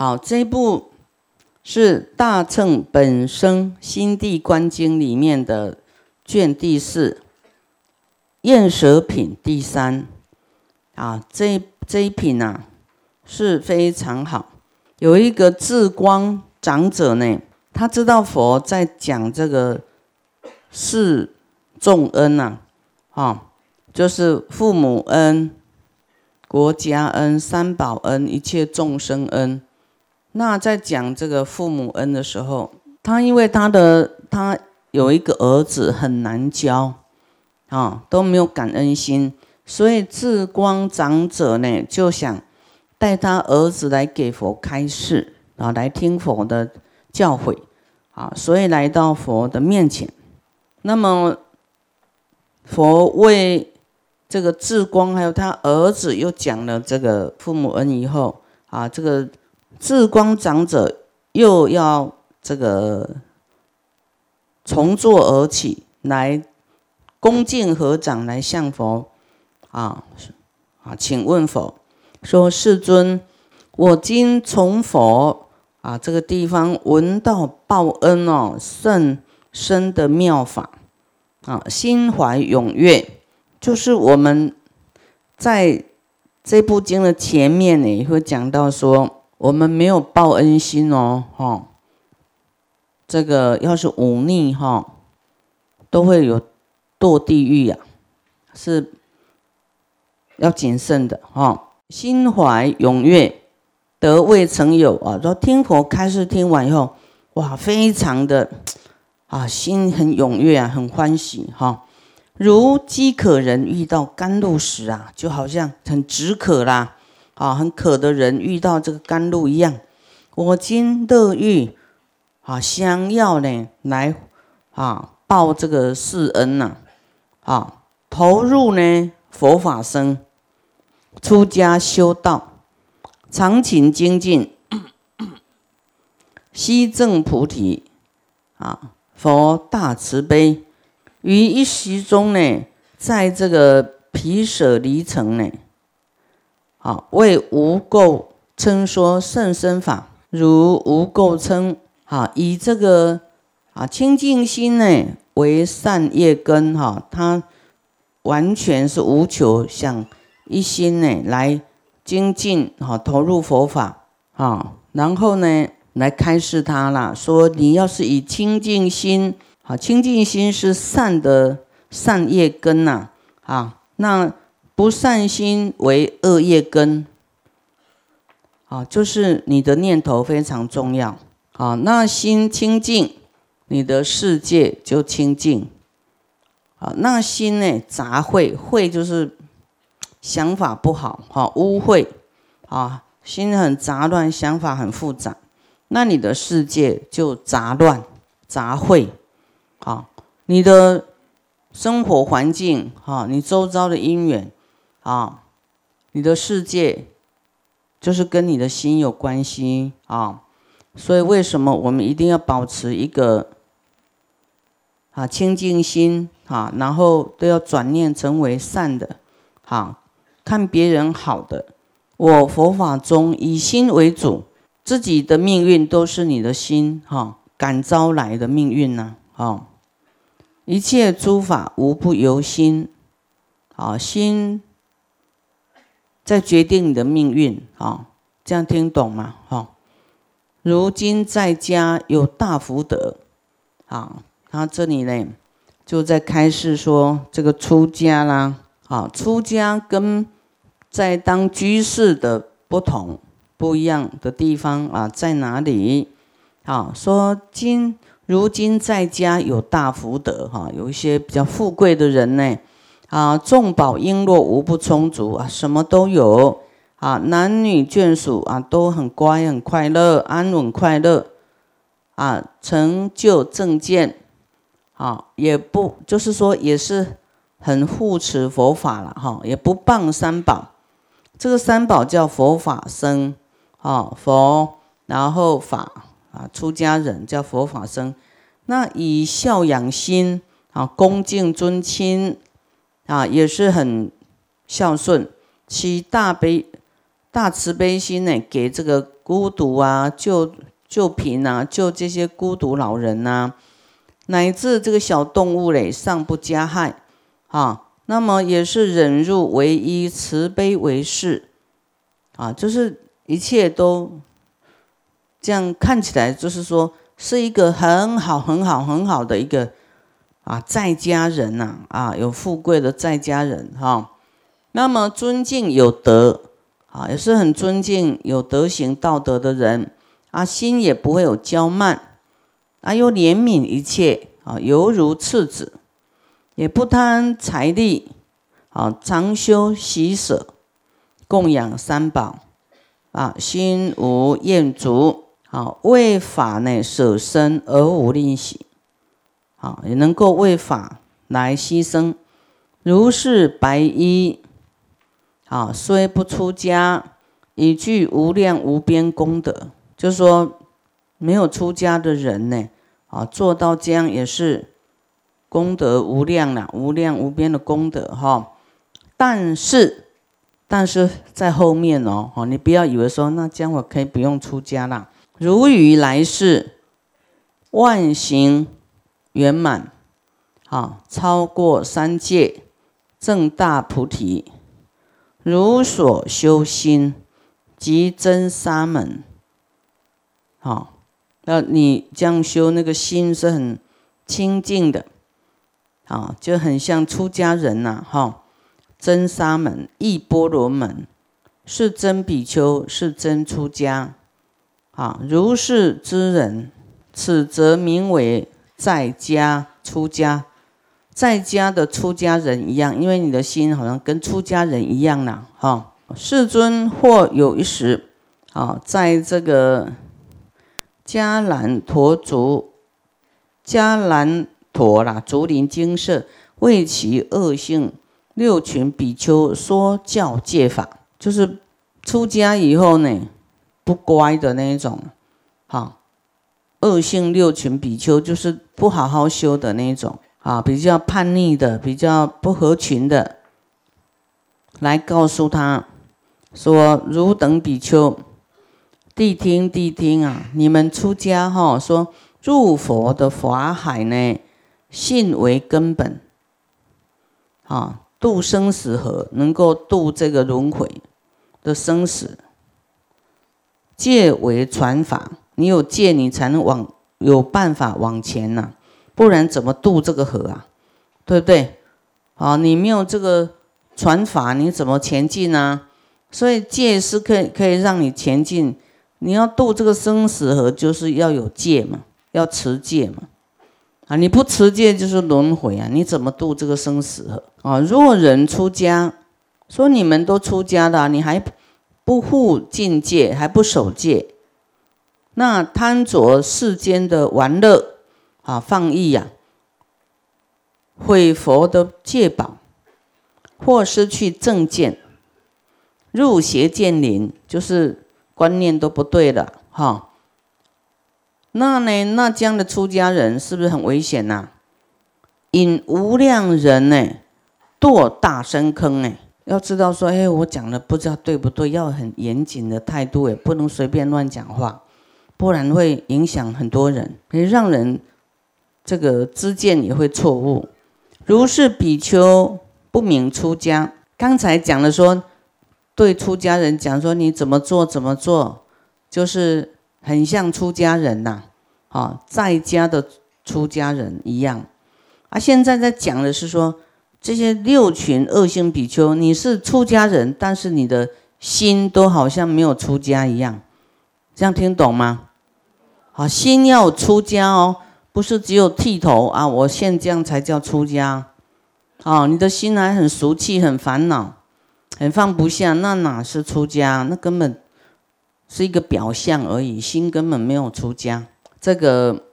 好，这部是《大乘本生心地观经》里面的卷第四，厌舍品第三。啊，这这一品啊是非常好。有一个智光长者呢，他知道佛在讲这个是重恩呐，啊，就是父母恩、国家恩、三宝恩、一切众生恩。那在讲这个父母恩的时候，他因为他的他有一个儿子很难教，啊，都没有感恩心，所以智光长者呢就想带他儿子来给佛开示啊，来听佛的教诲啊，所以来到佛的面前。那么佛为这个智光还有他儿子又讲了这个父母恩以后啊，这个。智光长者又要这个从坐而起来，恭敬合掌来向佛啊啊，请问佛说：“世尊，我今从佛啊这个地方闻到报恩哦甚深的妙法啊，心怀踊跃。就是我们在这部经的前面呢，也会讲到说。”我们没有报恩心哦，哈，这个要是忤逆哈，都会有堕地狱呀，是要谨慎的哈。心怀踊跃，得未曾有啊。说听佛开示听完以后，哇，非常的啊，心很踊跃啊，很欢喜哈。如饥渴人遇到甘露时啊，就好像很止渴啦。啊，很渴的人遇到这个甘露一样，我今乐欲啊，相要呢来啊报这个世恩呐，啊投入呢佛法僧，出家修道，常勤精进，悉证菩提啊，佛大慈悲，于一时中呢，在这个毗舍离城呢。啊，为无垢称说甚深法，如无垢称，啊，以这个啊清净心呢为善业根，哈，它完全是无求，想一心呢来精进，哈，投入佛法，啊，然后呢来开示他啦，说你要是以清净心，啊，清净心是善的善业根呐，啊，那。不善心为恶业根，啊，就是你的念头非常重要，啊，那心清净，你的世界就清净，啊，那心呢杂秽，秽就是想法不好，哈，污秽，啊，心很杂乱，想法很复杂，那你的世界就杂乱、杂秽，啊，你的生活环境，哈，你周遭的因缘。啊，你的世界就是跟你的心有关系啊，所以为什么我们一定要保持一个啊清净心啊，然后都要转念成为善的，好看别人好的。我佛法中以心为主，自己的命运都是你的心哈感召来的命运呢，啊，一切诸法无不由心，啊心。在决定你的命运啊，这样听懂吗？哈，如今在家有大福德，啊，他这里呢就在开示说这个出家啦，啊，出家跟在当居士的不同不一样的地方啊在哪里？啊，说今如今在家有大福德，哈，有一些比较富贵的人呢。啊，众宝璎珞无不充足啊，什么都有啊，男女眷属啊都很乖很快乐，安稳快乐啊，成就正见啊，也不就是说也是很护持佛法了哈，也不谤三宝，这个三宝叫佛法僧啊，佛然后法啊，出家人叫佛法僧，那以孝养心啊，恭敬尊亲。啊，也是很孝顺，起大悲、大慈悲心呢，给这个孤独啊，救救贫啊，救这些孤独老人呐，乃至这个小动物嘞，尚不加害。啊。那么也是忍辱为一，慈悲为事。啊，就是一切都这样看起来，就是说是一个很好、很好、很好的一个啊在家人呐啊，有富贵的在家人哈。那么尊敬有德啊，也是很尊敬有德行道德的人啊，心也不会有骄慢啊，又怜悯一切啊，犹如赤子。也不贪财力，啊，常修喜舍，供养三宝，啊，心无厌足，啊，为法呢舍身而无吝惜，啊，也能够为法来牺牲。如是白衣，啊，虽不出家，已具无量无边功德。就说，没有出家的人呢，啊，做到这样也是。功德无量了，无量无边的功德哈，但是，但是在后面哦，哦，你不要以为说那这样我可以不用出家了。如于来世万行圆满，啊，超过三界，正大菩提，如所修心，即真沙门。好，那你这样修那个心是很清净的。啊，就很像出家人呐，哈，真沙门、异波罗门，是真比丘，是真出家，啊，如是之人，此则名为在家出家，在家的出家人一样，因为你的心好像跟出家人一样啦，哈。世尊或有一时，啊，在这个迦兰陀族，迦兰。陀啦，竹林精舍为其恶性六群比丘说教戒法，就是出家以后呢，不乖的那一种，哈，恶性六群比丘就是不好好修的那种，啊，比较叛逆的，比较不合群的，来告诉他说：汝等比丘，谛听谛听啊，你们出家哈，说入佛的法海呢？信为根本，啊，度生死河，能够度这个轮回的生死。戒为传法，你有戒，你才能往有办法往前呐，不然怎么渡这个河啊？对不对？啊，你没有这个传法，你怎么前进呢？所以戒是可以可以让你前进。你要渡这个生死河，就是要有戒嘛，要持戒嘛。啊！你不持戒就是轮回啊！你怎么渡这个生死河啊？若人出家，说你们都出家了，你还不护境界，还不守戒，那贪着世间的玩乐啊，放逸呀，毁佛的戒宝，或失去正见，入邪见林，就是观念都不对了哈。那呢？那这样的出家人是不是很危险呐？引无量人呢堕大深坑哎！要知道说，哎，我讲的不知道对不对，要很严谨的态度哎，不能随便乱讲话，不然会影响很多人，也让人这个知见也会错误。如是比丘不明出家，刚才讲了说，对出家人讲说你怎么做怎么做，就是很像出家人呐。啊，在家的出家人一样，啊，现在在讲的是说，这些六群恶性比丘，你是出家人，但是你的心都好像没有出家一样，这样听懂吗？好，心要出家哦，不是只有剃头啊，我现这样才叫出家，哦，你的心还很俗气，很烦恼，很放不下，那哪是出家？那根本是一个表象而已，心根本没有出家。这个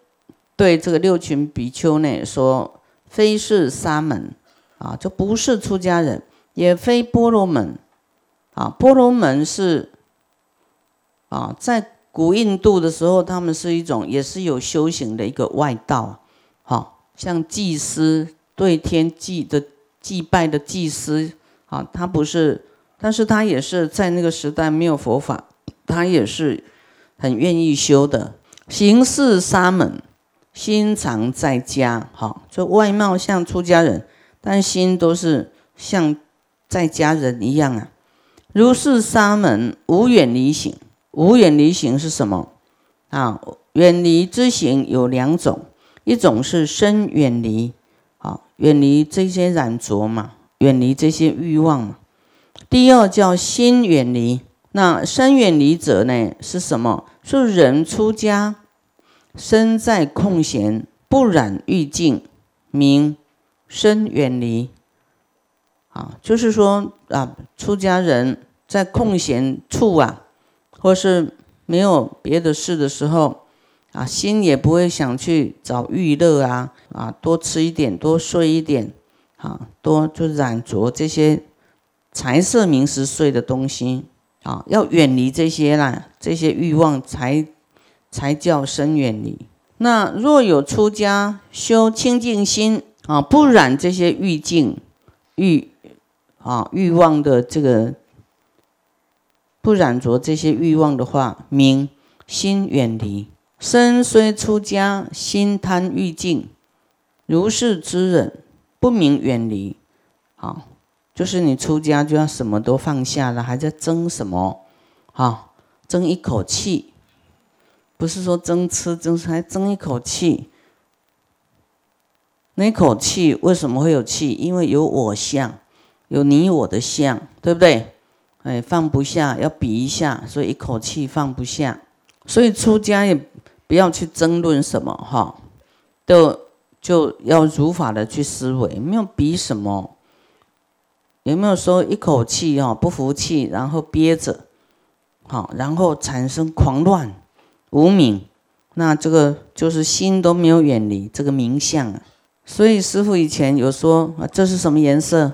对这个六群比丘呢说，非是沙门啊，就不是出家人，也非波罗门啊。波罗门是啊，在古印度的时候，他们是一种也是有修行的一个外道，好像祭司对天祭的祭拜的祭司啊，他不是，但是他也是在那个时代没有佛法，他也是很愿意修的。行事沙门，心常在家，哈，就外貌像出家人，但心都是像在家人一样啊。如是沙门，无远离行。无远离行是什么？啊，远离之行有两种，一种是身远离，啊，远离这些染着嘛，远离这些欲望嘛。第二叫心远离。那身远离者呢？是什么？是人出家，身在空闲，不染欲境，名身远离。啊，就是说啊，出家人在空闲处啊，或是没有别的事的时候，啊，心也不会想去找娱乐啊，啊，多吃一点，多睡一点，啊，多就染着这些财色名食睡的东西。啊，要远离这些啦，这些欲望才才叫生远离。那若有出家修清净心啊，不染这些欲境、欲啊欲望的这个不染着这些欲望的话，明心远离。身虽出家，心贪欲境，如是之人，不明远离。好。就是你出家就要什么都放下了，还在争什么？哈，争一口气，不是说争吃争，还争一口气。那口气为什么会有气？因为有我相，有你我的相，对不对？哎，放不下，要比一下，所以一口气放不下。所以出家也不要去争论什么，哈，都就要如法的去思维，没有比什么。有没有说一口气哦不服气，然后憋着，好，然后产生狂乱、无名，那这个就是心都没有远离这个名相啊。所以师傅以前有说啊，这是什么颜色？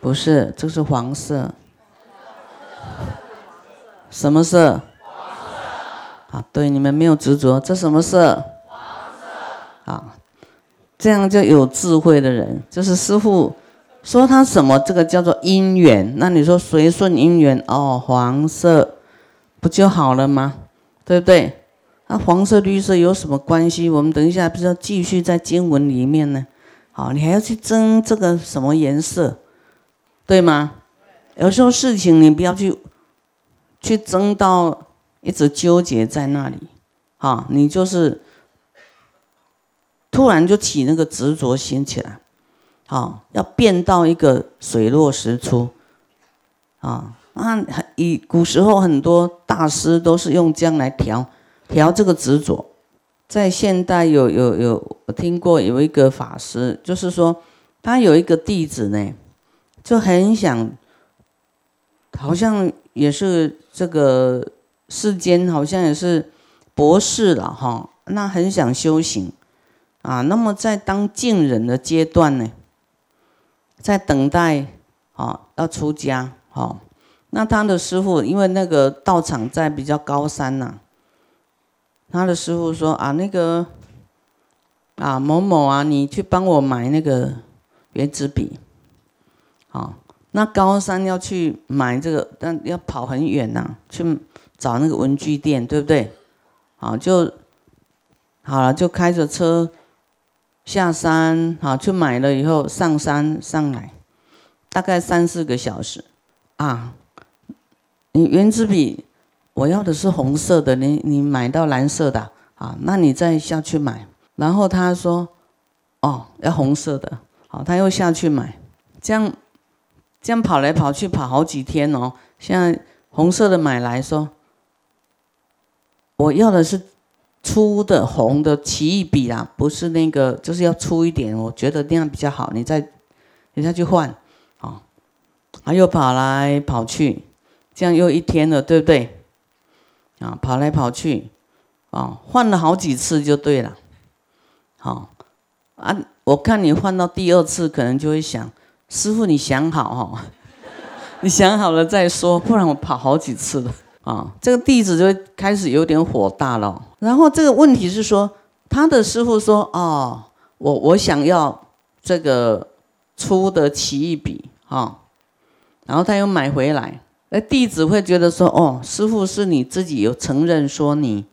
不是，这是黄色。什么色？啊，对，你们没有执着，这什么色？黄色。啊。这样就有智慧的人，就是师傅说他什么，这个叫做因缘。那你说随顺因缘哦，黄色不就好了吗？对不对？那黄色、绿色有什么关系？我们等一下不是要继续在经文里面呢？好，你还要去争这个什么颜色，对吗？有时候事情你不要去去争到一直纠结在那里，好，你就是。突然就起那个执着心起来，啊，要变到一个水落石出，啊，啊，以古时候很多大师都是用这样来调调这个执着。在现代有有有我听过有一个法师，就是说他有一个弟子呢，就很想，好像也是这个世间好像也是博士了哈，那很想修行。啊，那么在当敬人的阶段呢，在等待啊要出家，哈，那他的师傅因为那个道场在比较高山呐，他的师傅说啊那个啊某某啊，你去帮我买那个圆珠笔，好，那高山要去买这个，但要跑很远呐，去找那个文具店，对不对？好，就好了，就开着车。下山好，去买了以后上山上来，大概三四个小时啊。你圆珠笔我要的是红色的，你你买到蓝色的啊？那你再下去买。然后他说：“哦，要红色的。”好，他又下去买，这样这样跑来跑去跑好几天哦。现在红色的买来说，我要的是。粗的红的奇异笔啊，不是那个，就是要粗一点，我觉得那样比较好。你再，你再去换，啊，他又跑来跑去，这样又一天了，对不对？啊，跑来跑去，啊，换了好几次就对了，好，啊，我看你换到第二次，可能就会想，师傅你想好哈，你想好了再说，不然我跑好几次了。啊，这个弟子就开始有点火大了。然后这个问题是说，他的师傅说：“哦，我我想要这个粗的奇异笔，哈。”然后他又买回来，那弟子会觉得说，哦，师傅是你自己有承认说你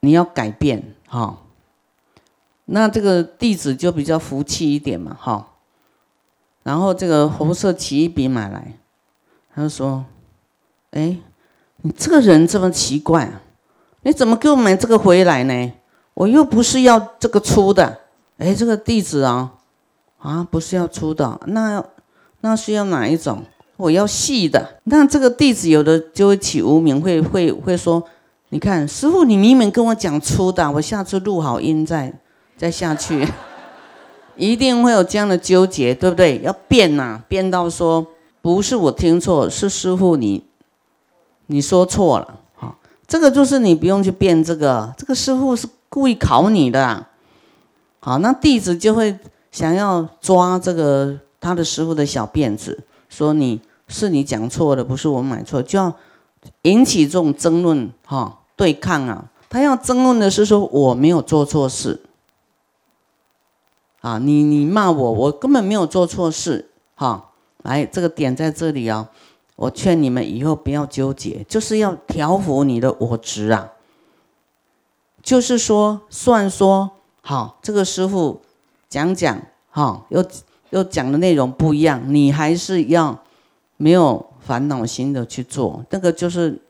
你要改变哈，那这个弟子就比较服气一点嘛哈。然后这个红色奇异笔买来，他就说，哎，你这个人这么奇怪啊，你怎么给我买这个回来呢？我又不是要这个粗的，哎，这个地址啊，啊，不是要粗的，那那是要哪一种？我要细的。那这个弟子有的就会起无名，会会会说，你看师傅，你明明跟我讲粗的，我下次录好音再再下去，一定会有这样的纠结，对不对？要变呐，变到说不是我听错，是师傅你你说错了，好，这个就是你不用去变这个，这个师傅是。故意考你的，好，那弟子就会想要抓这个他的师傅的小辫子，说你是你讲错的，不是我买错，就要引起这种争论，哈，对抗啊。他要争论的是说我没有做错事，啊，你你骂我，我根本没有做错事，哈，来这个点在这里啊，我劝你们以后不要纠结，就是要调服你的我执啊。就是说，算说好，这个师傅讲讲哈，又又讲的内容不一样，你还是要没有烦恼心的去做，那个就是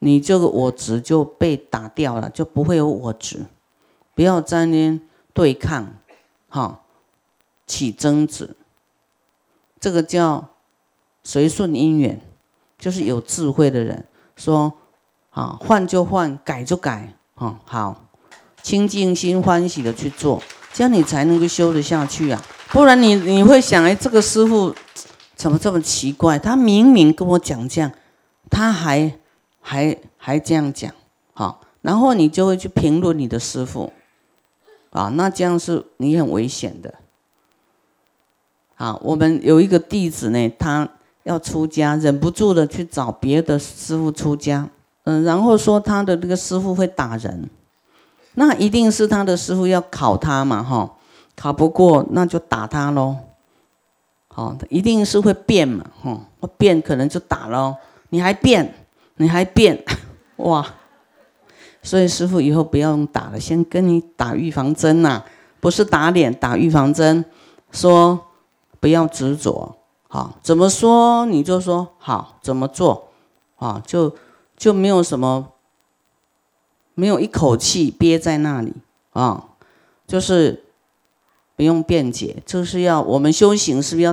你这个我执就被打掉了，就不会有我执，不要在那对抗，哈，起争执，这个叫随顺因缘，就是有智慧的人说。啊，换就换，改就改，啊，好，清净心欢喜的去做，这样你才能够修得下去啊。不然你你会想，哎，这个师傅怎么这么奇怪？他明明跟我讲这样，他还还还这样讲，好，然后你就会去评论你的师傅，啊，那这样是你很危险的。啊，我们有一个弟子呢，他要出家，忍不住的去找别的师傅出家。嗯，然后说他的这个师傅会打人，那一定是他的师傅要考他嘛，哈，考不过那就打他喽，好，一定是会变嘛，哈，变可能就打喽，你还变，你还变，哇，所以师傅以后不要用打了，先跟你打预防针呐，不是打脸，打预防针，说不要执着，好，怎么说你就说好，怎么做，啊，就。就没有什么，没有一口气憋在那里啊，就是不用辩解，就是要我们修行是不是要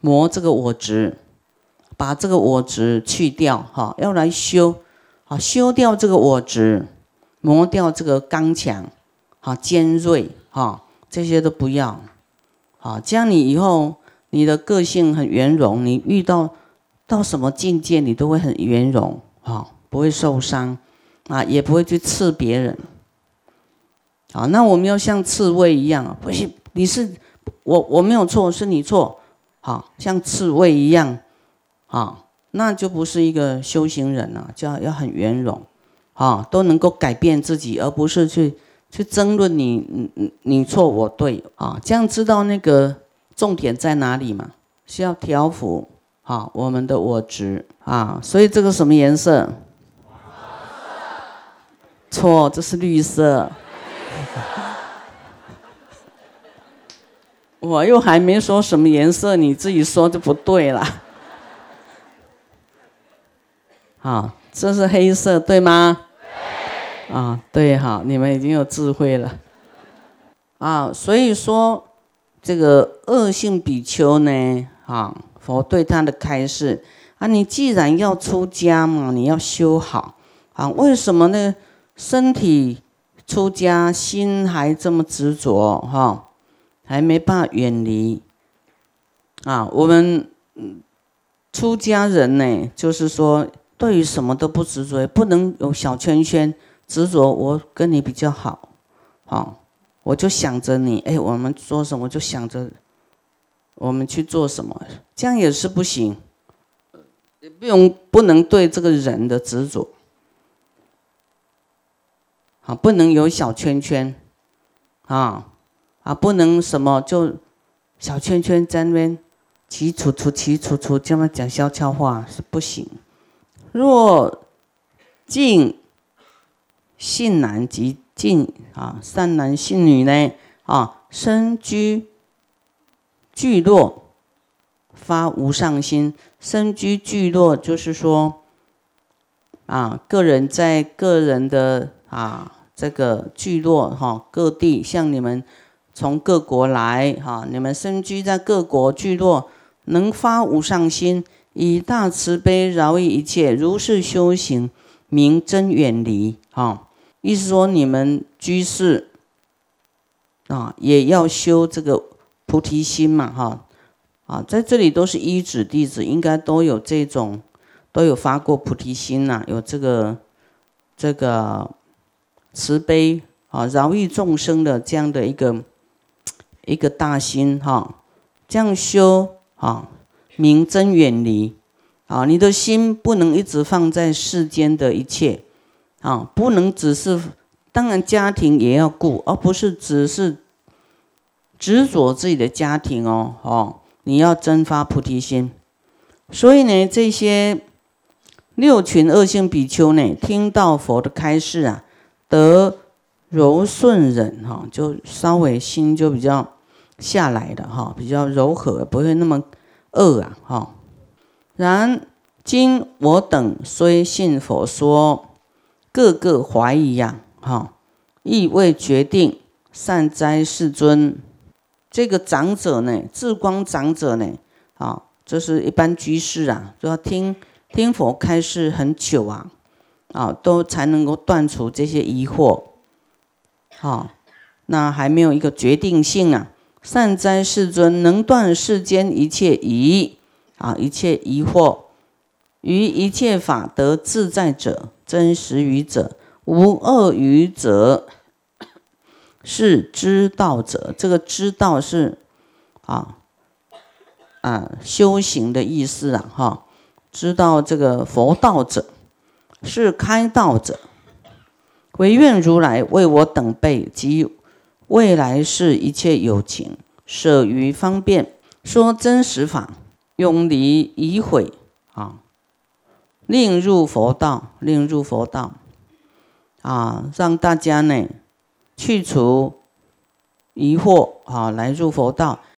磨这个我执，把这个我执去掉哈，要来修啊，修掉这个我执，磨掉这个刚强，好尖锐哈，这些都不要，好，这样你以后你的个性很圆融，你遇到到什么境界你都会很圆融。好，不会受伤，啊，也不会去刺别人。好，那我们要像刺猬一样，不是你是我我没有错，是你错。好，像刺猬一样，啊，那就不是一个修行人了，就要要很圆融，啊，都能够改变自己，而不是去去争论你你你错我对啊，这样知道那个重点在哪里嘛？需要调伏。好，我们的我执啊，所以这个什么颜色？错，这是绿色。我又还没说什么颜色，你自己说就不对了。好，这是黑色，对吗？啊，对，哈，你们已经有智慧了。啊，所以说这个恶性比丘呢，啊。佛对他的开示啊，你既然要出家嘛，你要修好啊。为什么呢？身体出家，心还这么执着哈，还没办法远离啊。我们出家人呢，就是说对于什么都不执着，不能有小圈圈执着。我跟你比较好，好，我就想着你，哎，我们做什么就想着。我们去做什么？这样也是不行，也不用不能对这个人的执着，啊，不能有小圈圈，啊，啊，不能什么就小圈圈在那边齐楚楚齐楚楚这么讲悄悄话是不行。若静信男及敬啊善男信女呢啊身居聚落发无上心，身居聚落就是说啊个人在个人的啊这个聚落哈各地像你们从各国来哈你们身居在各国聚落。能发无上心，以大慈悲饶益一切，如是修行，名真远离。哈，意思说你们居士啊，也要修这个菩提心嘛。哈，啊，在这里都是一指弟子，应该都有这种，都有发过菩提心呐，有这个这个慈悲啊，饶益众生的这样的一个一个大心。哈，这样修。啊，明真远离，啊，你的心不能一直放在世间的一切，啊，不能只是，当然家庭也要顾，而不是只是执着自己的家庭哦，哦，你要真发菩提心。所以呢，这些六群恶性比丘呢，听到佛的开示啊，得柔顺忍，哈，就稍微心就比较。下来的哈，比较柔和，不会那么恶啊哈。然今我等虽信佛说，个个怀疑呀哈，意未决定。善哉世尊，这个长者呢，智光长者呢，啊，这是一般居士啊，都要听听佛开示很久啊，啊，都才能够断除这些疑惑。好，那还没有一个决定性啊。善哉，世尊，能断世间一切疑啊，一切疑惑，于一切法得自在者，真实语者，无恶语者，是知道者。这个知道是啊啊修行的意思啊，哈，知道这个佛道者是开道者，唯愿如来为我等辈及。未来世一切有情，舍于方便说真实法，永离疑悔啊！令入佛道，令入佛道啊！让大家呢去除疑惑啊，来入佛道。